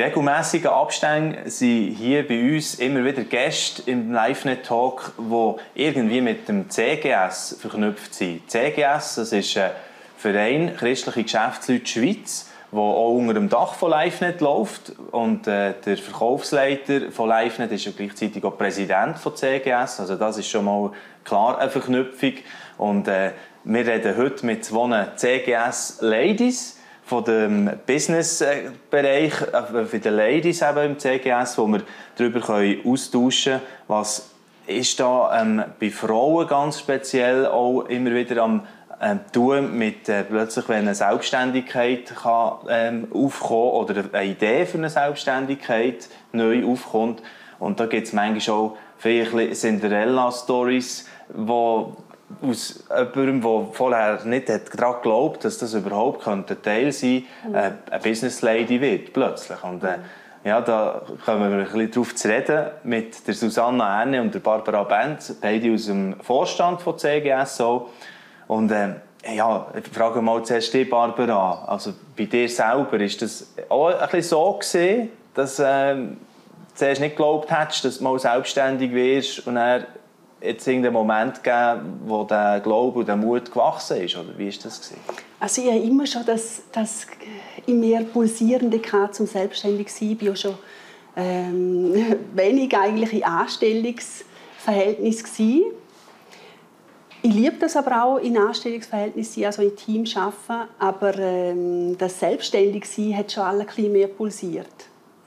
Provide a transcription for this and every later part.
In regelmäßigen Abständen sind hier bei uns immer wieder Gäste im LiveNet Talk, die irgendwie mit dem CGS verknüpft sind. CGS, das ist ein Verein Christliche Geschäftsleute Schweiz, der auch unter dem Dach von LiveNet läuft. Und äh, der Verkaufsleiter von LiveNet ist ja gleichzeitig auch Präsident von CGS. Also das ist schon mal klar eine Verknüpfung. Und äh, wir reden heute mit zwei CGS-Ladies von dem Business-Bereich, äh, für die Ladies eben im CGS, wo wir darüber austauschen können, was ist da ähm, bei Frauen ganz speziell auch immer wieder am ähm, tun mit äh, plötzlich, wenn eine Selbstständigkeit kann, ähm, aufkommen oder eine Idee für eine Selbstständigkeit neu aufkommt. Und da gibt es manchmal auch vielleicht Cinderella-Stories, wo aus jemandem, der vorher nicht daran geglaubt dass das überhaupt ein Teil sein könnte, äh, eine Business Lady wird plötzlich. Und, äh, ja, da kommen wir ein bisschen darauf zu reden mit der Susanna Erne und der Barbara Benz, beide aus dem Vorstand von CGS. Auch. Und äh, ja, ich frage mal zuerst dich, Barbara. Also bei dir selber, ist das auch ein bisschen so gewesen, dass äh, du zuerst nicht geglaubt hättest, dass du mal selbstständig wirst und dann jetzt irgendeinen Moment gegeben, wo der Glaube und der Mut gewachsen ist? Oder wie ist das gewesen? Also ich habe immer schon das, das in mir pulsierende gehabt, zum selbstständig sein. Ich war schon ähm, wenig eigentlich in Anstellungsverhältnis gewesen. Ich liebe das aber auch in Anstellungsverhältnissen, also in Team arbeiten. Aber ähm, das Selbstständigsein hat schon alle ein bisschen mehr pulsiert.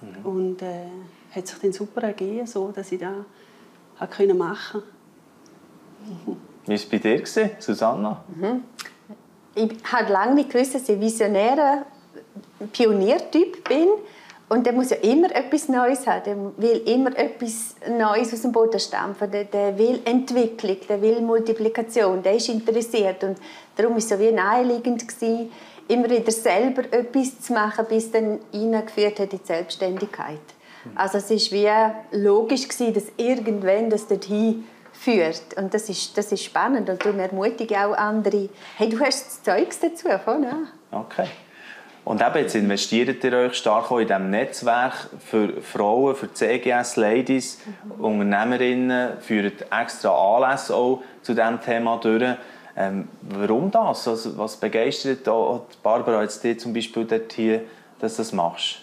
Mhm. Und äh, hat sich dann super ergeben, so, dass ich das machen konnte. Wie war es bei dir, Susanna? Mhm. Ich habe lange nicht gewusst, dass ich ein visionärer Pioniertyp bin. Und der muss ja immer etwas Neues haben. Der will immer etwas Neues aus dem Boden stampfen. Der, der will Entwicklung, der will Multiplikation, der ist interessiert. Und darum war es so wie naheliegend, gewesen, immer wieder selber etwas zu machen, bis dann hineingeführt hat in die Selbstständigkeit. Also es war wie logisch, gewesen, dass irgendwann das dorthin führt. Und das ist, das ist spannend und darum ermutige ich auch andere. Hey, du hast das Zeugs dazu, von, ja? Okay. Und eben jetzt investiert ihr euch stark auch in diesem Netzwerk für Frauen, für CGS-Ladies, mhm. Unternehmerinnen, führt extra Anlässe auch zu diesem Thema durch. Ähm, warum das? Also, was begeistert Barbara jetzt dir zum Beispiel dort hier, dass du das machst?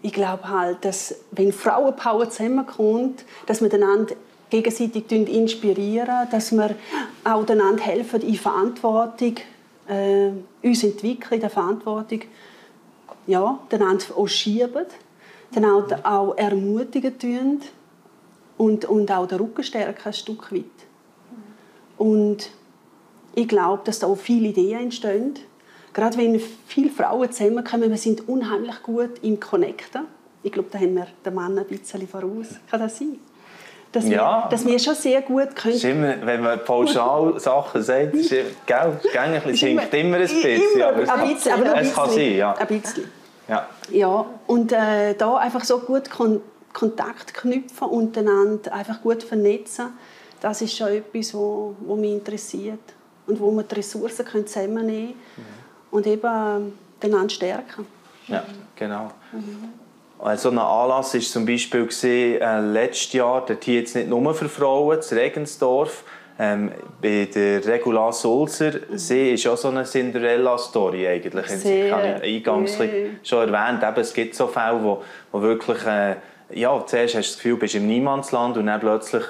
Ich glaube halt, dass wenn Frauenpower zusammenkommt, dass man einander gegenseitig inspirieren, dass wir auch einander helfen in Verantwortung, äh, uns entwickeln in der Verantwortung, ja, einander auch schieben, auch, auch ermutigen tun und, und auch den Rücken stärken ein Stück weit. Und ich glaube, dass da auch viele Ideen entstehen. Gerade wenn viele Frauen zusammenkommen, wir sind unheimlich gut im Connecten. Ich glaube, da haben wir den Mann ein bisschen voraus. Kann das sein? Dass, ja. wir, dass wir schon sehr gut können. Immer, wenn man pauschal Sachen sagt, ist, gell, es hinkt immer ein bisschen. Immer, aber es, kann, bisschen, aber es kann sein. Ja. Ein bisschen. Ja. ja und äh, da einfach so gut kon Kontakt knüpfen und einander einfach gut vernetzen, das ist schon etwas, wo, wo mich interessiert und wo wir die Ressourcen können zusammennehmen können mhm. und eben äh, einander stärken. Ja, genau. Mhm. So ein Anlass war zum Beispiel gewesen, äh, letztes Jahr, dort hier jetzt nicht nur für Frauen, zu Regensdorf, ähm, bei der Regula Sulzer. Sie ist auch so eine Cinderella-Story eigentlich. Sehr, ich habe eingangs nee. schon erwähnt, eben, es gibt so Fälle, wo, wo wirklich, äh, ja, zuerst hast du das Gefühl, du bist im Niemandsland und dann plötzlich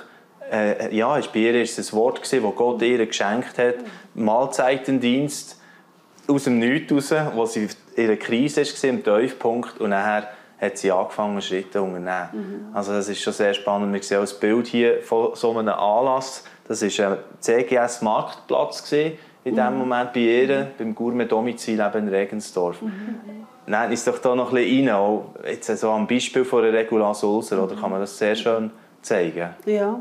äh, ja, ist bei ihr ist ein Wort gewesen, das Gott ihr geschenkt hat, Mahlzeitendienst aus dem Nichts raus, wo sie in einer Krise war, im Tiefpunkt und nachher hat sie angefangen, Schritte zu unternehmen. Mhm. Also das ist schon sehr spannend. Wir sehen auch das Bild hier von so einem Anlass. Das war ein CGS-Marktplatz in dem mhm. Moment bei ihr, mhm. beim Gourmet-Domizil in Regensdorf. Mhm. Nehmen uns doch da noch ein bisschen rein, auch jetzt so am Beispiel von der Regula Sulzer, oder kann man das sehr schön zeigen? Ja.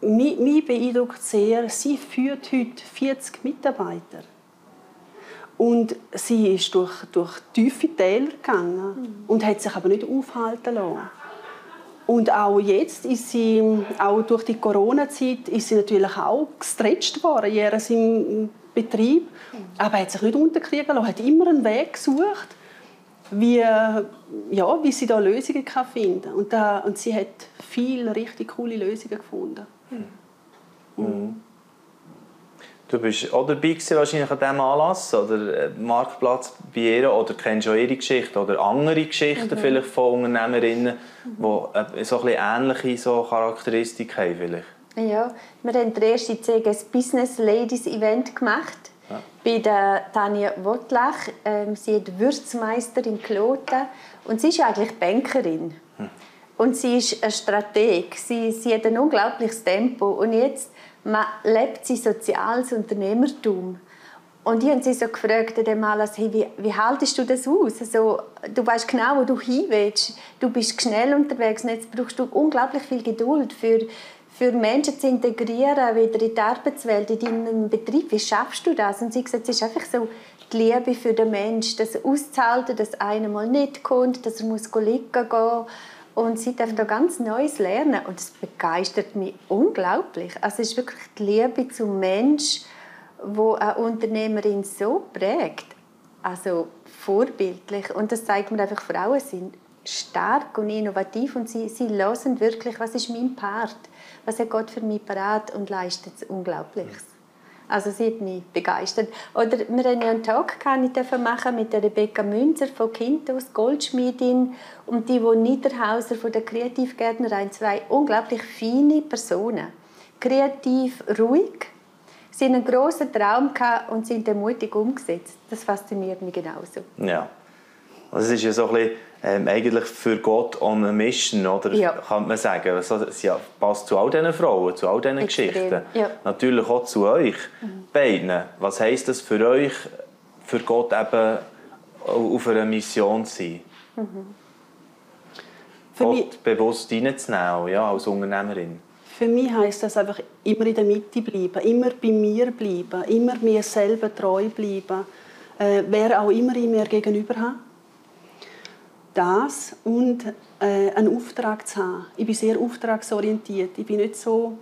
Mich, mich beeindruckt sehr, sie führt heute 40 Mitarbeiter. Und sie ist durch, durch tiefe Täler gegangen mhm. und hat sich aber nicht aufhalten lassen. Und auch jetzt ist sie, auch durch die Corona-Zeit, ist sie natürlich auch gestretcht worden, in ihrem Betrieb. Mhm. Aber hat sich nicht unterkriegen lassen, hat immer einen Weg gesucht. wie, ja, wie sie da Lösungen kann finden und, da, und sie hat viele richtig coole Lösungen gefunden. Mhm. Mhm. Du bist auch dabei wahrscheinlich an diesem Anlass oder äh, Marktplatz bei ihr oder kennst du auch ihre Geschichte oder andere Geschichten mhm. vielleicht von Unternehmerinnen, die so ein bisschen ähnliche so Charakteristik haben vielleicht? Ja, wir haben das erste CGS Business Ladies Event gemacht ja. bei der Tanja Wottlach. Ähm, sie ist Würzmeisterin Kloten und sie ist eigentlich Bankerin. Hm. Und sie ist ein Strateg. Sie, sie hat ein unglaubliches Tempo. Und jetzt man lebt sie soziales Unternehmertum. Und ich habe sie so gefragt, wie, wie haltest du das aus? Also, du weißt genau, wo du hin willst. Du bist schnell unterwegs und jetzt brauchst du unglaublich viel Geduld für, für Menschen zu integrieren, wieder in die Arbeitswelt, in deinen Betrieb. Wie schaffst du das? Und sie gesagt, es ist einfach so die Liebe für den Menschen, das auszuhalten, dass einer mal nicht kommt, dass er muss liegen gehen und sie darf da ganz Neues lernen und es begeistert mich unglaublich. Also es ist wirklich die Liebe zum Mensch, wo eine Unternehmerin so prägt. Also vorbildlich und das zeigt mir einfach, Frauen sind stark und innovativ und sie, sie hören wirklich, was ist mein Part, was hat Gott für mich parat und leistet Unglaubliches. Also sie hat mich begeistert. Oder wir haben ja einen Talk machen mit der Rebecca Münzer von Kintos, Goldschmiedin, und die, die Niederhauser von der Kreativgärtnerei, zwei unglaublich feine Personen. Kreativ, ruhig. Sie hatten einen grossen Traum und sind mutig umgesetzt. Das fasziniert mich genauso. Ja. Also es ist ja so ein bisschen ähm, eigentlich für Gott on a mission, oder? Ja. Kann man sagen. Also, ja, passt zu all diesen Frauen, zu all diesen Extrem. Geschichten. Ja. Natürlich auch zu euch mhm. beiden. Was heisst das für euch, für Gott eben auf einer Mission zu sein? Mhm. Gott mich, bewusst reinzunehmen, ja, als Unternehmerin? Für mich heisst das einfach immer in der Mitte bleiben, immer bei mir bleiben, immer mir selber treu bleiben, äh, wer auch immer ich mir gegenüber habe das und äh, einen Auftrag zu haben. Ich bin sehr auftragsorientiert. Ich bin nicht so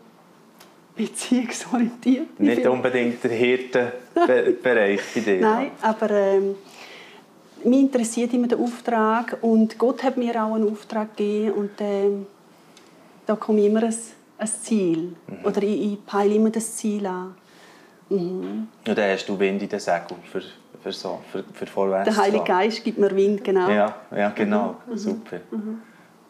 beziehungsorientiert. Nicht unbedingt der Hirtenbereich bei dir. Nein, aber ähm, mich interessiert immer der Auftrag und Gott hat mir auch einen Auftrag gegeben und ähm, da komme immer ein, ein Ziel mhm. oder ich, ich peile immer das Ziel an. Mhm. Und dann hast du Wind in den Segel für für, so, für, für vorwärts Der Heilige Geist gibt mir Wind, genau. Ja, ja genau, mhm. super. Mhm.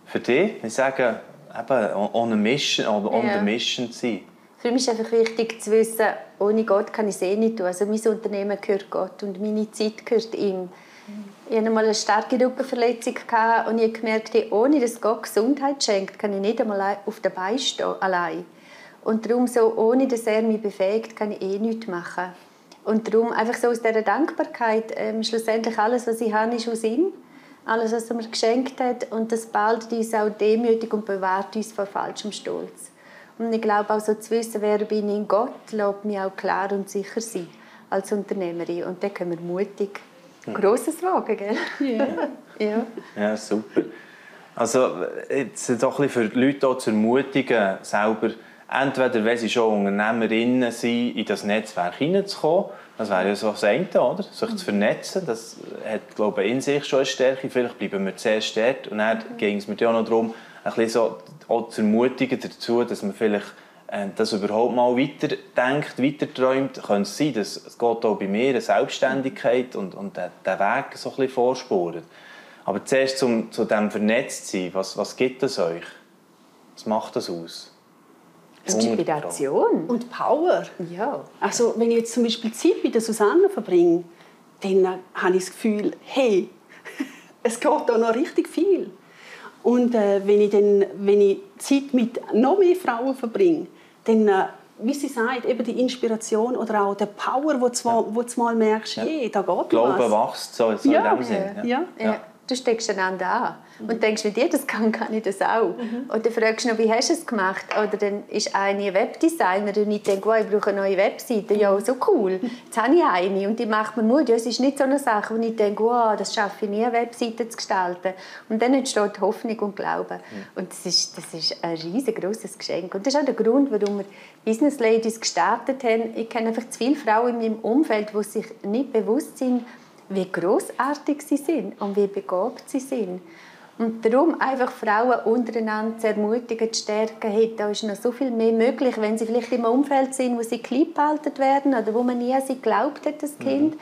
Für dich, ich sage, eben, on a mission, on, on ja. the mission zu sein. Für mich ist einfach wichtig zu wissen, ohne Gott kann ich es eh nicht tun. Also mein Unternehmen gehört Gott und meine Zeit gehört ihm. Ich hatte einmal eine starke Rückenverletzung und ich habe gemerkt, ohne dass Gott Gesundheit schenkt, kann ich nicht einmal auf der Beine stehen, allein. Und darum, so, ohne dass er mich befähigt, kann ich eh nichts machen. Und darum einfach so aus dieser Dankbarkeit, ähm, schlussendlich alles, was ich habe, ist aus ihm. Alles, was er mir geschenkt hat. Und das ballt uns auch demütig und bewahrt uns vor falschem Stolz. Und ich glaube auch so zu wissen, wer bin ich in Gott, lässt mich auch klar und sicher sein als Unternehmerin. Und dann können wir mutig Grosses wagen, gell? Ja. ja. ja, super. Also jetzt doch ein bisschen für die Leute zu ermutigen, selber entweder, wenn sie schon Unternehmerinnen sind, in das Netzwerk hineinzukommen. Das wäre ja so das eine, oder? sich zu vernetzen. Das hat, glaube ich, in sich schon eine Stärke. Vielleicht bleiben wir zuerst dort. Und dann ging es mir ja noch darum, ein bisschen so auch zu ermutigen dazu, dass man vielleicht äh, das überhaupt mal weiterdenkt, weiterträumt. Könnte es sein, dass es geht auch bei mir eine Selbstständigkeit und, und den, den Weg so ein bisschen vorspuren. Aber zuerst zum, zu dem Vernetztsein, was, was gibt es euch? Was macht das aus? Inspiration. Und Power. Ja. Also wenn ich jetzt zum Beispiel Zeit mit der Susanne verbringe, dann habe ich das Gefühl, hey, es geht da noch richtig viel. Und äh, wenn, ich dann, wenn ich Zeit mit noch mehr Frauen verbringe, dann, äh, wie sie sagt, eben die Inspiration oder auch der Power, wo du, ja. wo du mal merkst, hey, da geht Glaube was. wächst, so, so ja. in dem Sinn. Ja. Ja. Du steckst einander an und denkst, wie dir das kann, kann ich das auch. Mhm. Und dann fragst du noch, wie hast du es gemacht? Oder dann ist eine Webdesigner und ich denke, oh, ich brauche eine neue Webseite. Ja, so cool. Jetzt habe ich eine und die macht mir Mut. Ja, es ist nicht so eine Sache, wo ich denke, oh, das schaffe ich nie, eine Webseite zu gestalten. Und dann entsteht Hoffnung und Glaube. Mhm. Und das ist, das ist ein riesengroßes Geschenk. Und das ist auch der Grund, warum wir Business Ladies gestartet haben. Ich kenne einfach zu viele Frauen in meinem Umfeld, die sich nicht bewusst sind, wie großartig sie sind und wie begabt sie sind. Und darum einfach Frauen untereinander zu ermutigen, zu stärken, hey, da ist noch so viel mehr möglich, wenn sie vielleicht im Umfeld sind, wo sie klein gehalten werden oder wo man nie an sie geglaubt hat, das Kind. Mhm.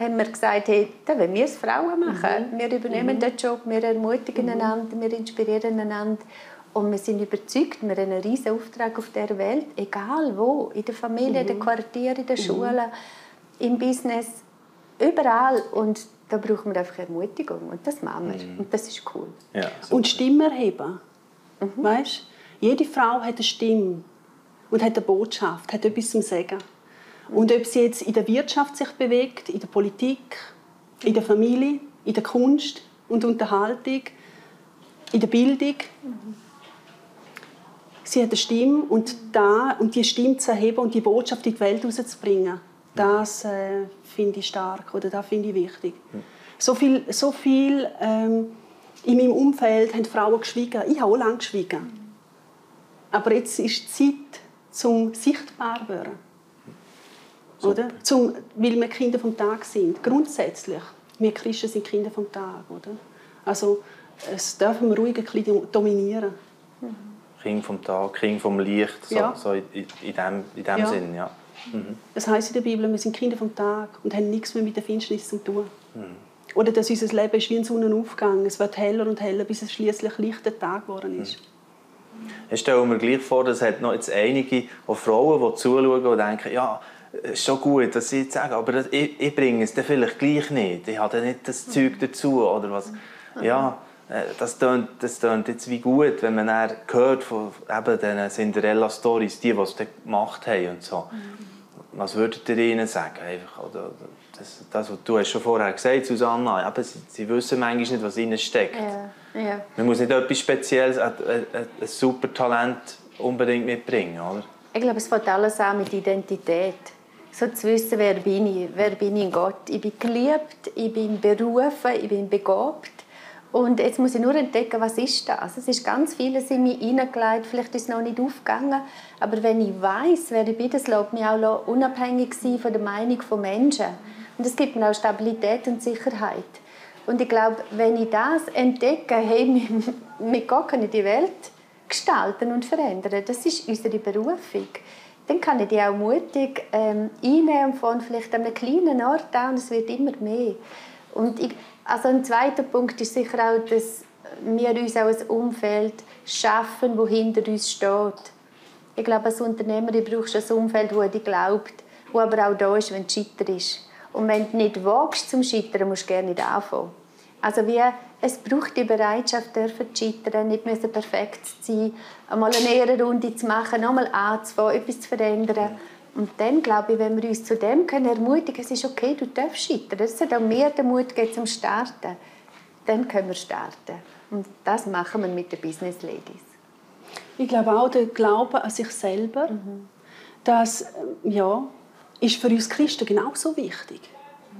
haben wir gesagt, hey, da wollen wir es Frauen machen. Mhm. Wir übernehmen mhm. den Job, wir ermutigen mhm. einander, wir inspirieren einander. Und wir sind überzeugt, wir haben einen riesen Auftrag auf der Welt, egal wo, in der Familie, in den mhm. Quartieren, in der mhm. Schule, im Business, überall. Und da brauchen wir einfach Ermutigung und das machen wir. Mhm. Und das ist cool. Ja, und Stimme erheben. Mhm. Weißt? Jede Frau hat eine Stimme und hat eine Botschaft, hat etwas zu sagen. Und ob sie jetzt in der Wirtschaft sich bewegt, in der Politik, in der Familie, in der Kunst und Unterhaltung, in der Bildung, mhm. sie hat eine Stimme und, da, und die Stimme zu erheben und die Botschaft in die Welt rauszubringen, das äh, finde ich stark oder das finde ich wichtig. So viel, so viel ähm, in meinem Umfeld haben Frauen geschwiegen. Ich habe auch lange geschwiegen. Aber jetzt ist die Zeit zum sichtbar werden. Oder? Zum, weil wir Kinder vom Tag sind. Grundsätzlich. Wir Christen sind Kinder vom Tag. Oder? Also es dürfen wir ruhig ein bisschen dominieren. Kind vom Tag, Kind vom Licht, so, ja. so in, in dem, in dem ja. Sinn. Ja. Mhm. Das heißt in der Bibel, wir sind Kinder vom Tag und haben nichts mehr mit der Finsternis zu tun. Mhm. Oder dass unser Leben ist wie ein Sonnenaufgang. Es wird heller und heller, bis es schließlich lichter Tag geworden ist. Mhm. Ich stelle mir gleich vor, dass es noch jetzt einige auch Frauen, die zuschauen und denken, ja, ist schon gut, dass sie jetzt sagen, aber das, ich, ich, bringe es dann vielleicht gleich nicht. Ich habe nicht das Zeug dazu oder was. Mhm. Ja, äh, das tönt, das tönt jetzt wie gut, wenn man dann hört von eben diesen Cinderella-Stories, die, die es gemacht haben und so. Mhm was würdet ihr ihnen sagen? Einfach, oder, das, das, was du hast schon vorher gesagt, Susanna, eben, sie, sie wissen manchmal nicht, was ihnen steckt. Ja. Ja. Man muss nicht etwas Spezielles, ein, ein, ein super Talent unbedingt mitbringen, oder? Ich glaube, es fängt alles an mit Identität. So zu wissen, wer bin ich, wer bin ich in Gott. Ich bin geliebt, ich bin berufen, ich bin begabt. Und jetzt muss ich nur entdecken, was ist das? Es ist ganz vieles in mich hineingelegt, vielleicht ist es noch nicht aufgegangen, aber wenn ich weiß, wer ich bin, das lässt mich auch unabhängig sein von der Meinung von Menschen. Und es gibt mir auch Stabilität und Sicherheit. Und ich glaube, wenn ich das entdecke, hey, mit Gott kann ich die Welt gestalten und verändern. Das ist unsere Berufung. Dann kann ich die auch mutig ähm, einnehmen von vielleicht einem kleinen Ort an es wird immer mehr. Und ich, also ein zweiter Punkt ist sicher auch, dass wir uns auch ein Umfeld schaffen, das hinter uns steht. Ich glaube, als Unternehmerin brauchst du ein Umfeld, das dir glaubt, das aber auch da ist, wenn es Scheiter ist. Und wenn du nicht wagst zum Scheitern, musst du gerne nicht anfangen. Also wie, es braucht die Bereitschaft, dürfen zu scheitern, nicht müssen perfekt zu sein, einmal eine Ehrenrunde zu machen, nochmal anzufangen, etwas zu verändern. Und dann glaube ich, wenn wir uns zu dem können ermutigen, es ist okay, du darfst scheitern, es hat auch mehr den Mut geben zum Starten, dann können wir starten. Und das machen wir mit den Business Ladies. Ich glaube auch, der Glaube an sich selber, mhm. das ja, ist für uns Christen genauso wichtig.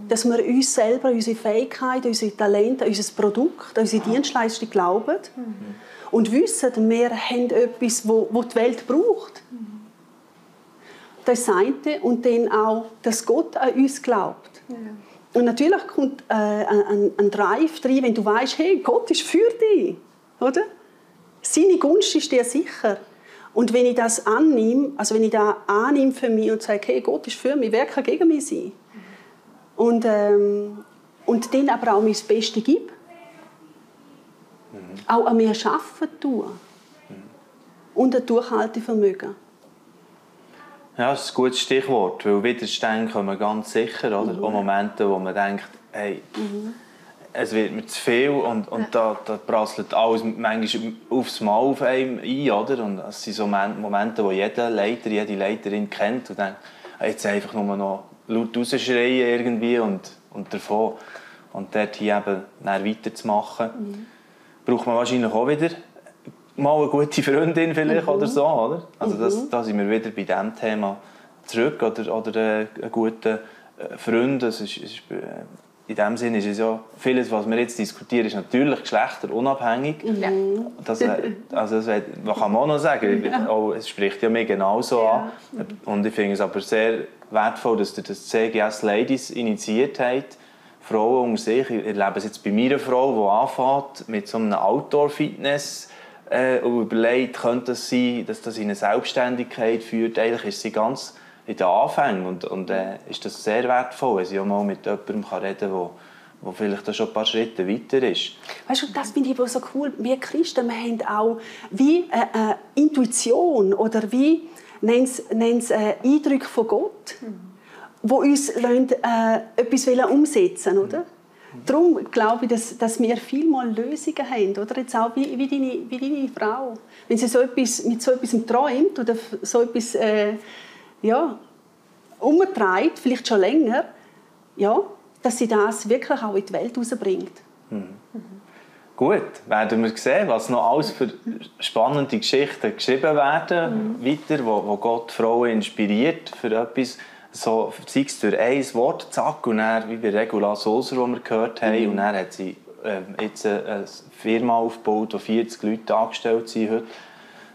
Dass wir uns selber, unsere Fähigkeiten, unsere Talente, unser Produkt, unsere Dienstleistung glauben mhm. und wissen, wir haben etwas, das die Welt braucht. Mhm das eine und dann auch, dass Gott an uns glaubt. Ja. Und natürlich kommt äh, ein, ein Drive rein, wenn du weißt, hey, Gott ist für dich, oder? Seine Gunst ist dir sicher. Und wenn ich das annehme, also wenn ich das annehme für mich und sage, hey, Gott ist für mich, wer kann gegen mich sein? Und, ähm, und dann aber auch mein Bestes gebe. Mhm. Auch an mir arbeiten tun. Mhm. Und ein Durchhaltevermögen. Ja, das ist ein gutes Stichwort, weil Widerstände kommen ganz sicher, oder? Mhm. Auch Momente, wo man denkt, hey, mhm. es wird mir zu viel und, und da, da prasselt alles manchmal aufs Mal auf einem ein, oder? Und das sind so Momente, wo jeder Leiter, jede Leiterin kennt und denkt, jetzt einfach nur noch laut rausschreien irgendwie und, und davon. Und dort hier eben weiterzumachen, mhm. braucht man wahrscheinlich auch wieder mal eine gute Freundin vielleicht mhm. oder so, oder? Also das, mhm. da sind wir wieder bei diesem Thema zurück, oder, oder äh, einen guten äh, Freund, das ist, ist, äh, in dem Sinne ist es ja, vieles, was wir jetzt diskutieren, ist natürlich geschlechterunabhängig. Mhm. Das, also das kann man auch noch sagen, ja. auch, es spricht ja mir genauso ja. an. Und ich finde es aber sehr wertvoll, dass ihr das CGS Ladies initiiert habt, Frauen unter sich, ich erlebe es jetzt bei meiner Frau, die anfängt mit so einem Outdoor-Fitness äh, und überlegt, könnte es sein, dass das in eine Selbstständigkeit führt. Eigentlich ist sie ganz in den Anfängen und, und äh, ist das sehr wertvoll, wenn sie auch mal mit jemandem kann reden kann, wo vielleicht schon ein paar Schritte weiter ist. Weißt du, das finde ich so cool. Wir Christen, wir haben auch wie eine, Intuition oder wie nennen es äh, Eindrücke von Gott, mhm. wo uns lassen, äh, etwas umsetzen oder? Mhm. Darum glaube ich, dass, dass wir viel mal Lösungen haben, oder? Jetzt auch wie, wie, deine, wie deine Frau. Wenn sie so etwas, mit so etwas träumt oder so etwas äh, ja, umtreibt, vielleicht schon länger, ja, dass sie das wirklich auch in die Welt herausbringt. Mhm. Gut, werden wir sehen, was noch alles für spannende Geschichten geschrieben werden, mhm. weiter, wo, wo Gott Frauen inspiriert für etwas, so, sei es durch ein Wort, zack, und dann, wie bei Regula Sulzer, die wir gehört haben, mhm. und dann hat sie äh, jetzt eine, Firma aufgebaut, wo 40 Leute angestellt sind heute.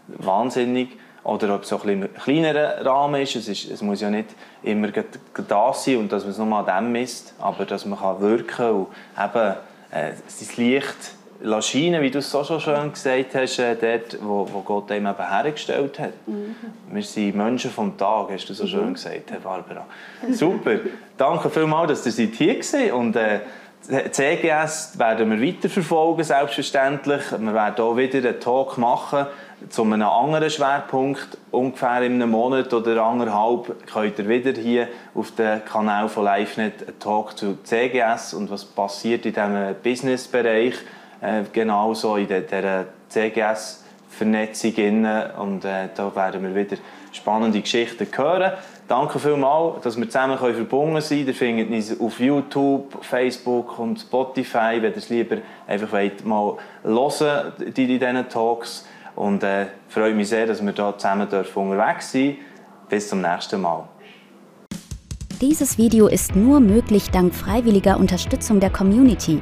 Wahnsinnig oder ob es auch ein, ein kleinerer Rahmen ist. Es, ist. es, muss ja nicht immer da sein und dass man es nur an dem misst, aber dass man kann wirken kann und eben äh, sein Licht scheinen, wie du es so schon schön gesagt hast, äh, dort, wo, wo Gott einem eben hergestellt hat. Mhm. Wir sind Menschen vom Tag, hast du so mhm. schön gesagt, Herr Barbara. Super. Danke vielmals, dass ihr hier seid und äh, CGS werden wir weiterverfolgen, selbstverständlich. Wir werden auch wieder einen Talk machen zu einem anderen Schwerpunkt. Ungefähr in einem Monat oder anderthalb könnt ihr wieder hier auf dem Kanal von LiveNet einen Talk zu CGS und was passiert in diesem Businessbereich, äh, genauso in dieser CGS-Vernetzung. Und äh, da werden wir wieder spannende Geschichten hören. Danke vielmals, dass wir zusammen verbunden sein können. Ihr findet uns auf YouTube, Facebook und Spotify, wenn ihr es lieber einfach wollt, mal hören in diesen Talks. Und äh, freue mich sehr, dass wir hier zusammen unterwegs sind. Bis zum nächsten Mal. Dieses Video ist nur möglich dank freiwilliger Unterstützung der Community.